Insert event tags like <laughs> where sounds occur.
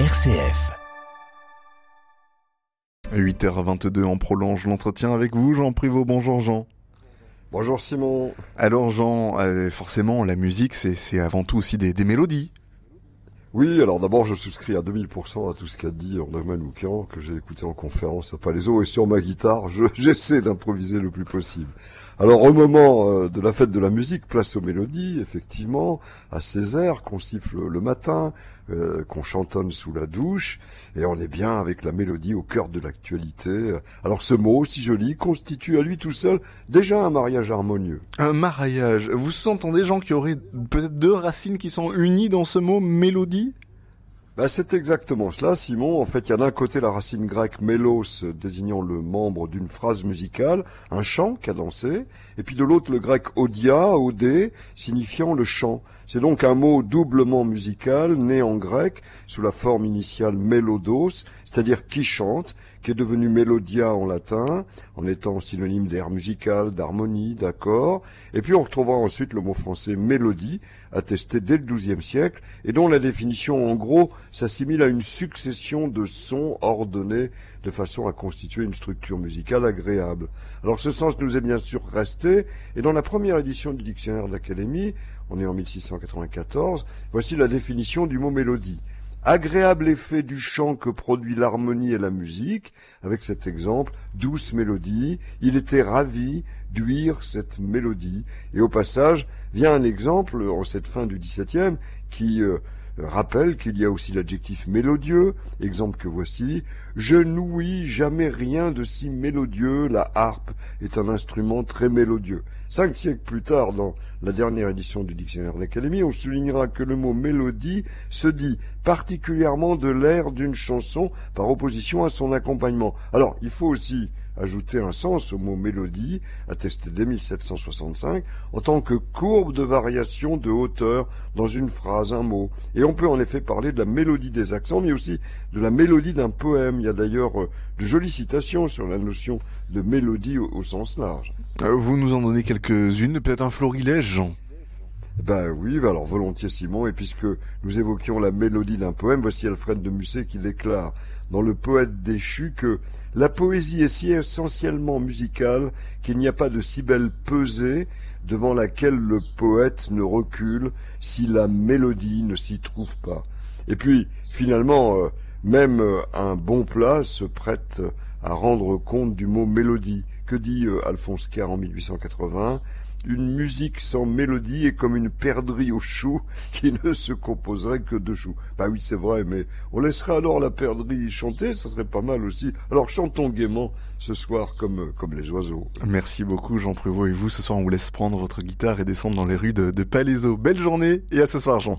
RCF. 8h22, on prolonge l'entretien avec vous, Jean Privot. Bonjour Jean. Bonjour Simon. Alors Jean, euh, forcément, la musique, c'est avant tout aussi des, des mélodies. Oui, alors d'abord je souscris à 2000% à tout ce qu'a dit André Manoukian, que j'ai écouté en conférence à Palaiso, et sur ma guitare, <laughs> j'essaie d'improviser le plus possible. Alors au moment euh, de la fête de la musique, place aux mélodies, effectivement, à ces airs qu'on siffle le matin, euh, qu'on chantonne sous la douche, et on est bien avec la mélodie au cœur de l'actualité. Alors ce mot, si joli, constitue à lui tout seul déjà un mariage harmonieux. Un mariage Vous entendez gens qui auraient peut-être deux racines qui sont unies dans ce mot mélodie? Bah, c'est exactement cela, Simon. En fait, il y a d'un côté la racine grecque mélos, désignant le membre d'une phrase musicale, un chant cadencé, et puis de l'autre le grec odia, odé, signifiant le chant. C'est donc un mot doublement musical, né en grec, sous la forme initiale mélodos, c'est-à-dire qui chante, qui est devenu mélodia en latin, en étant synonyme d'air musical, d'harmonie, d'accord, et puis on retrouvera ensuite le mot français mélodie, attesté dès le XIIe siècle, et dont la définition en gros s'assimile à une succession de sons ordonnés de façon à constituer une structure musicale agréable. Alors ce sens nous est bien sûr resté, et dans la première édition du dictionnaire de l'Académie, on est en 1694, voici la définition du mot mélodie agréable effet du chant que produit l'harmonie et la musique, avec cet exemple, douce mélodie, il était ravi d'uire cette mélodie. Et au passage, vient un exemple, en cette fin du XVIIe, qui euh, rappelle qu'il y a aussi l'adjectif mélodieux, exemple que voici, je n'ouïs jamais rien de si mélodieux, la harpe est un instrument très mélodieux. Cinq siècles plus tard, dans la dernière édition du dictionnaire de l'Académie, on soulignera que le mot mélodie se dit particulièrement de l'air d'une chanson par opposition à son accompagnement. Alors, il faut aussi ajouter un sens au mot mélodie, attesté dès 1765, en tant que courbe de variation de hauteur dans une phrase, un mot. Et on peut en effet parler de la mélodie des accents, mais aussi de la mélodie d'un poème. Il y a d'ailleurs euh, de jolies citations sur la notion de mélodie au, sens large. Euh, vous nous en donnez quelques-unes, peut-être un florilège, Jean? Ben oui, ben alors volontiers Simon, et puisque nous évoquions la mélodie d'un poème, voici Alfred de Musset qui déclare dans Le poète déchu que la poésie est si essentiellement musicale qu'il n'y a pas de si belle pesée devant laquelle le poète ne recule si la mélodie ne s'y trouve pas. Et puis, finalement, euh, même un bon plat se prête à rendre compte du mot mélodie. Que dit euh, Alphonse Kerr en 1880 une musique sans mélodie est comme une perdrix aux choux qui ne se composerait que de choux. Bah oui, c'est vrai, mais on laisserait alors la perdrix chanter, ça serait pas mal aussi. Alors chantons gaiement ce soir comme, comme les oiseaux. Merci beaucoup Jean Prévost et vous, ce soir on vous laisse prendre votre guitare et descendre dans les rues de, de Palaiso. Belle journée et à ce soir Jean.